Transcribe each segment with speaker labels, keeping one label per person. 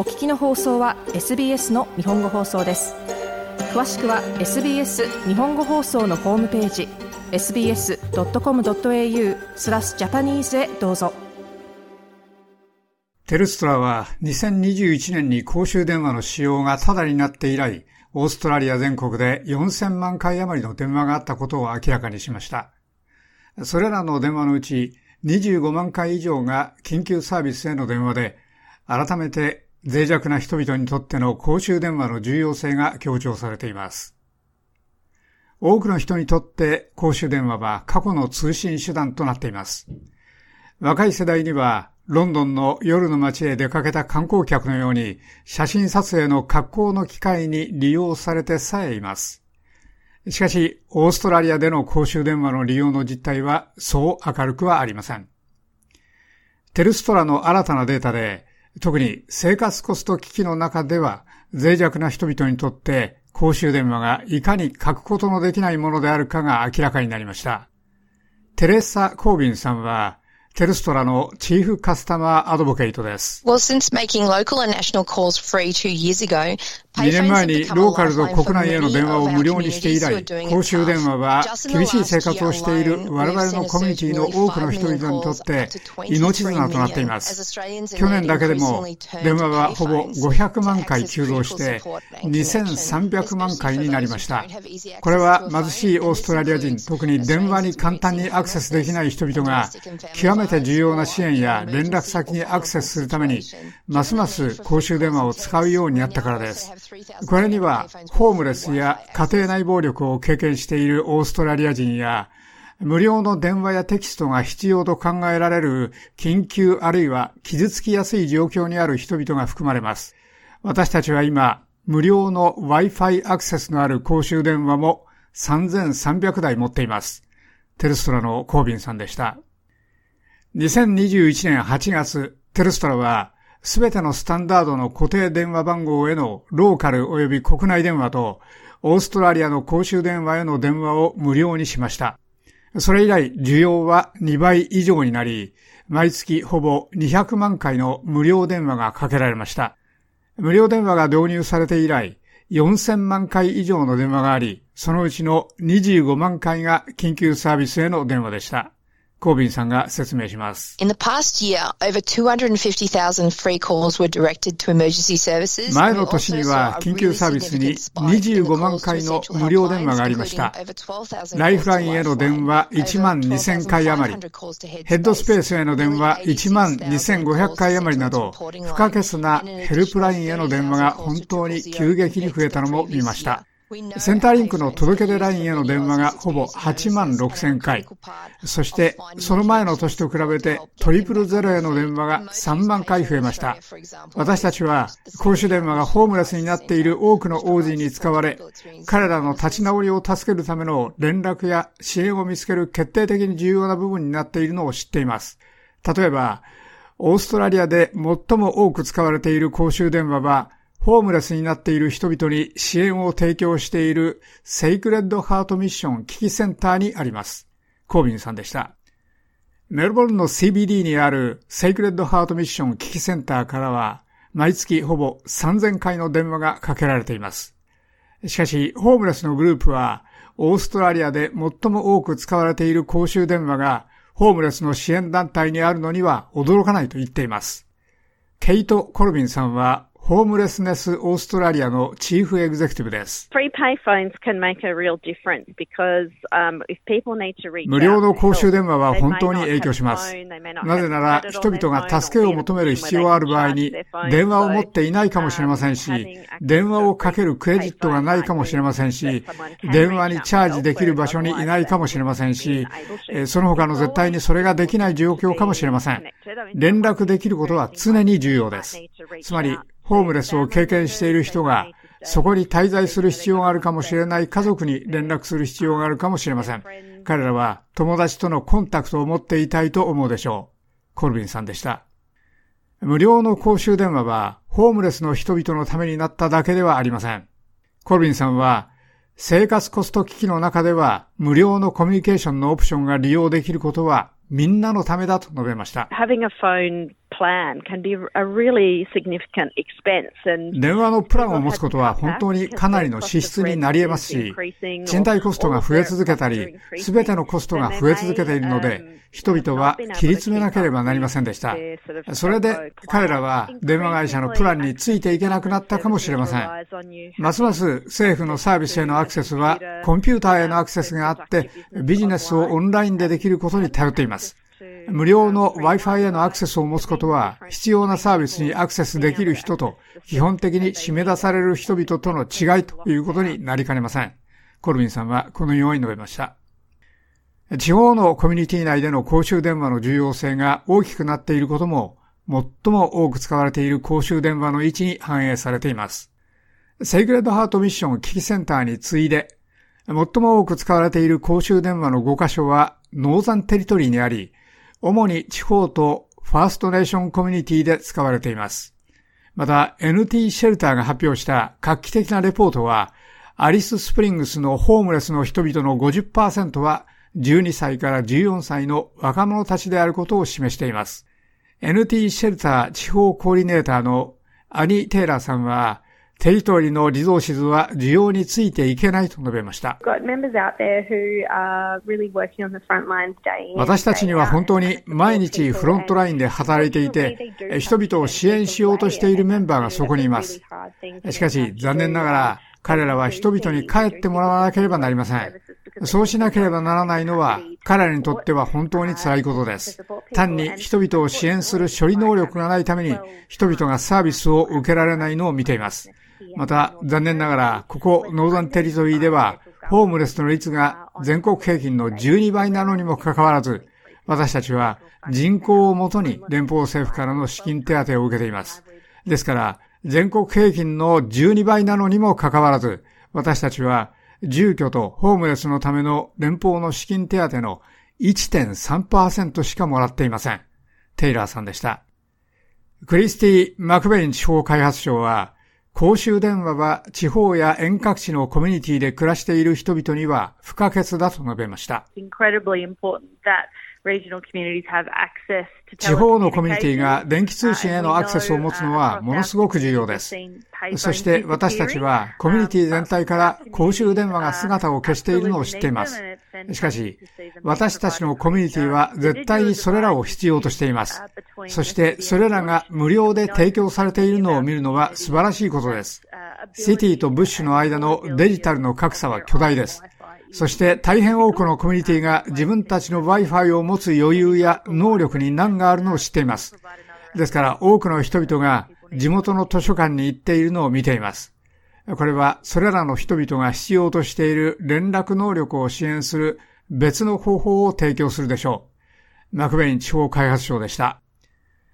Speaker 1: お聞きの放送は SBS の日本語放送です詳しくは SBS 日本語放送のホームページ sbs.com.au スラスジャパニーズへどうぞ
Speaker 2: テルストラは2021年に公衆電話の使用がタダになって以来、オーストラリア全国で4000万回余りの電話があったことを明らかにしました。それらの電話のうち25万回以上が緊急サービスへの電話で、改めて脆弱な人々にとっての公衆電話の重要性が強調されています。多くの人にとって公衆電話は過去の通信手段となっています。若い世代にはロンドンの夜の街へ出かけた観光客のように写真撮影の格好の機会に利用されてさえいます。しかし、オーストラリアでの公衆電話の利用の実態はそう明るくはありません。テルストラの新たなデータで、特に生活コスト危機の中では、脆弱な人々にとって公衆電話がいかに書くことのできないものであるかが明らかになりました。テレッサ・コービンさんは、テルストラのチーフカスタマーアドボケイトです。
Speaker 3: Well, since making local and national calls free two years ago,
Speaker 2: 2年前にローカルと国内への電話を無料にして以来、公衆電話は厳しい生活をしている我々のコミュニティの多くの人々にとって命綱となっています。去年だけでも電話はほぼ500万回急増して2300万回になりました。これは貧しいオーストラリア人、特に電話に簡単にアクセスできない人々が極めて重要な支援や連絡先にアクセスするためにますます公衆電話を使うようになったからです。これには、ホームレスや家庭内暴力を経験しているオーストラリア人や、無料の電話やテキストが必要と考えられる緊急あるいは傷つきやすい状況にある人々が含まれます。私たちは今、無料の Wi-Fi アクセスのある公衆電話も3300台持っています。テルストラのコービンさんでした。2021年8月、テルストラはすべてのスタンダードの固定電話番号へのローカル及び国内電話と、オーストラリアの公衆電話への電話を無料にしました。それ以来、需要は2倍以上になり、毎月ほぼ200万回の無料電話がかけられました。無料電話が導入されて以来、4000万回以上の電話があり、そのうちの25万回が緊急サービスへの電話でした。コービンさんが説明します。前の年には緊急サービスに25万回の無料電話がありました。ライフラインへの電話1万2000回余り、ヘッドスペースへの電話1万2500回余りなど、不可欠なヘルプラインへの電話が本当に急激に増えたのも見ました。センターリンクの届け出ラインへの電話がほぼ8万6千回。そして、その前の年と比べてトリプルゼロへの電話が3万回増えました。私たちは、公衆電話がホームレスになっている多くの王子に使われ、彼らの立ち直りを助けるための連絡や支援を見つける決定的に重要な部分になっているのを知っています。例えば、オーストラリアで最も多く使われている公衆電話は、ホームレスになっている人々に支援を提供しているセイクレッドハートミッション危機センターにあります。コービンさんでした。メルボルンの CBD にあるセイクレッドハートミッション危機センターからは、毎月ほぼ3000回の電話がかけられています。しかし、ホームレスのグループは、オーストラリアで最も多く使われている公衆電話が、ホームレスの支援団体にあるのには驚かないと言っています。ケイト・コルビンさんはホームレスネスオーストラリアのチーフエグゼクティブです。無料の公衆電話は本当に影響します。なぜなら人々が助けを求める必要ある場合に電話を持っていないかもしれませんし、電話をかけるクレジットがないかもしれませんし、電話にチャージできる場所にいないかもしれませんし、その他の絶対にそれができない状況かもしれません。連絡できることは常に重要です。つまり、ホームレスを経験している人が、そこに滞在する必要があるかもしれない家族に連絡する必要があるかもしれません。彼らは友達とのコンタクトを持っていたいと思うでしょう。コルビンさんでした。無料の公衆電話はホームレスの人々のためになっただけではありません。コルビンさんは生活コスト危機の中では無料のコミュニケーションのオプションが利用できることはみんなのためだと述べました。電話のプランを持つことは本当にかなりの支出になり得ますし、賃貸コストが増え続けたり、すべてのコストが増え続けているので、人々は切り詰めなければなりませんでした。それで彼らは電話会社のプランについていけなくなったかもしれません。ますます政府のサービスへのアクセスはコンピューターへのアクセスがあってビジネスをオンラインでできることに頼っています。無料の Wi-Fi へのアクセスを持つことは、必要なサービスにアクセスできる人と、基本的に締め出される人々との違いということになりかねません。コルビンさんはこのように述べました。地方のコミュニティ内での公衆電話の重要性が大きくなっていることも、最も多く使われている公衆電話の位置に反映されています。セイグレッドハートミッション危機センターに次いで、最も多く使われている公衆電話の5カ所はノーザンテリトリーにあり、主に地方とファーストネーションコミュニティで使われています。また NT シェルターが発表した画期的なレポートは、アリススプリングスのホームレスの人々の50%は12歳から14歳の若者たちであることを示しています。NT シェルター地方コーディネーターのアニ・テイラーさんは、テリトリーのリゾーシズは需要についていけないと述べました。私たちには本当に毎日フロントラインで働いていて、人々を支援しようとしているメンバーがそこにいます。しかし、残念ながら、彼らは人々に帰ってもらわなければなりません。そうしなければならないのは、彼らにとっては本当に辛いことです。単に人々を支援する処理能力がないために、人々がサービスを受けられないのを見ています。また、残念ながら、ここ、ノーザンテリトリーでは、ホームレスの率が全国平均の12倍なのにもかかわらず、私たちは人口をもとに連邦政府からの資金手当を受けています。ですから、全国平均の12倍なのにもかかわらず、私たちは住居とホームレスのための連邦の資金手当の1.3%しかもらっていません。テイラーさんでした。クリスティ・マクベイン地方開発省は、公衆電話は地方や遠隔地のコミュニティで暮らしている人々には不可欠だと述べました。地方のコミュニティが電気通信へのアクセスを持つのはものすごく重要です。そして私たちはコミュニティ全体から公衆電話が姿を消しているのを知っています。しかし、私たちのコミュニティは絶対にそれらを必要としています。そしてそれらが無料で提供されているのを見るのは素晴らしいことです。シティとブッシュの間のデジタルの格差は巨大です。そして大変多くのコミュニティが自分たちの Wi-Fi を持つ余裕や能力に難があるのを知っています。ですから多くの人々が地元の図書館に行っているのを見ています。これはそれらの人々が必要としている連絡能力を支援する別の方法を提供するでしょう。マクベイン地方開発省でした。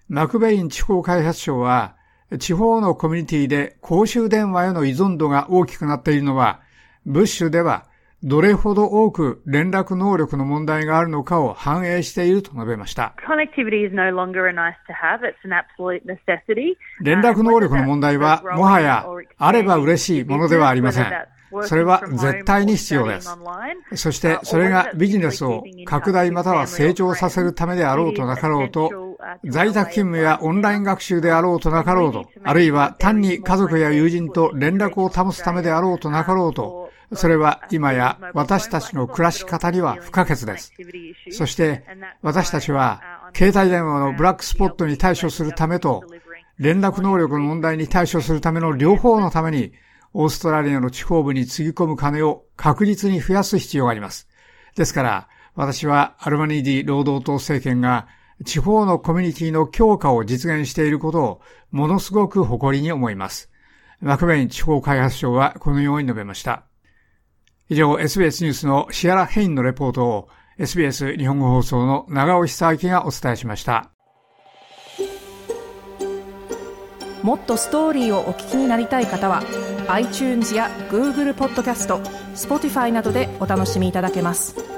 Speaker 2: マクベイン地方開発省は、地方のコミュニティで公衆電話への依存度が大きくなっているのは、ブッシュではどれほど多く連絡能力の問題があるのかを反映していると述べました。連絡能力の問題はもはやあれば嬉しいものではありません。それは絶対に必要です。そしてそれがビジネスを拡大または成長させるためであろうとなかろうと、在宅勤務やオンライン学習であろうとなかろうと、あるいは単に家族や友人と連絡を保つためであろうとなかろうと、それは今や私たちの暮らし方には不可欠です。そして私たちは携帯電話のブラックスポットに対処するためと連絡能力の問題に対処するための両方のためにオーストラリアの地方部につぎ込む金を確実に増やす必要があります。ですから私はアルマニーディ労働党政権が地方のコミュニティの強化を実現していることをものすごく誇りに思います。マクベイン地方開発省はこのように述べました。以上、SBS ニュースのシアラ・ヘインのレポートを SBS 日本語放送の長尾久明がお伝えしました。
Speaker 1: もっとストーリーをお聞きになりたい方は iTunes や Google ポッドキャスト Spotify などでお楽しみいただけます。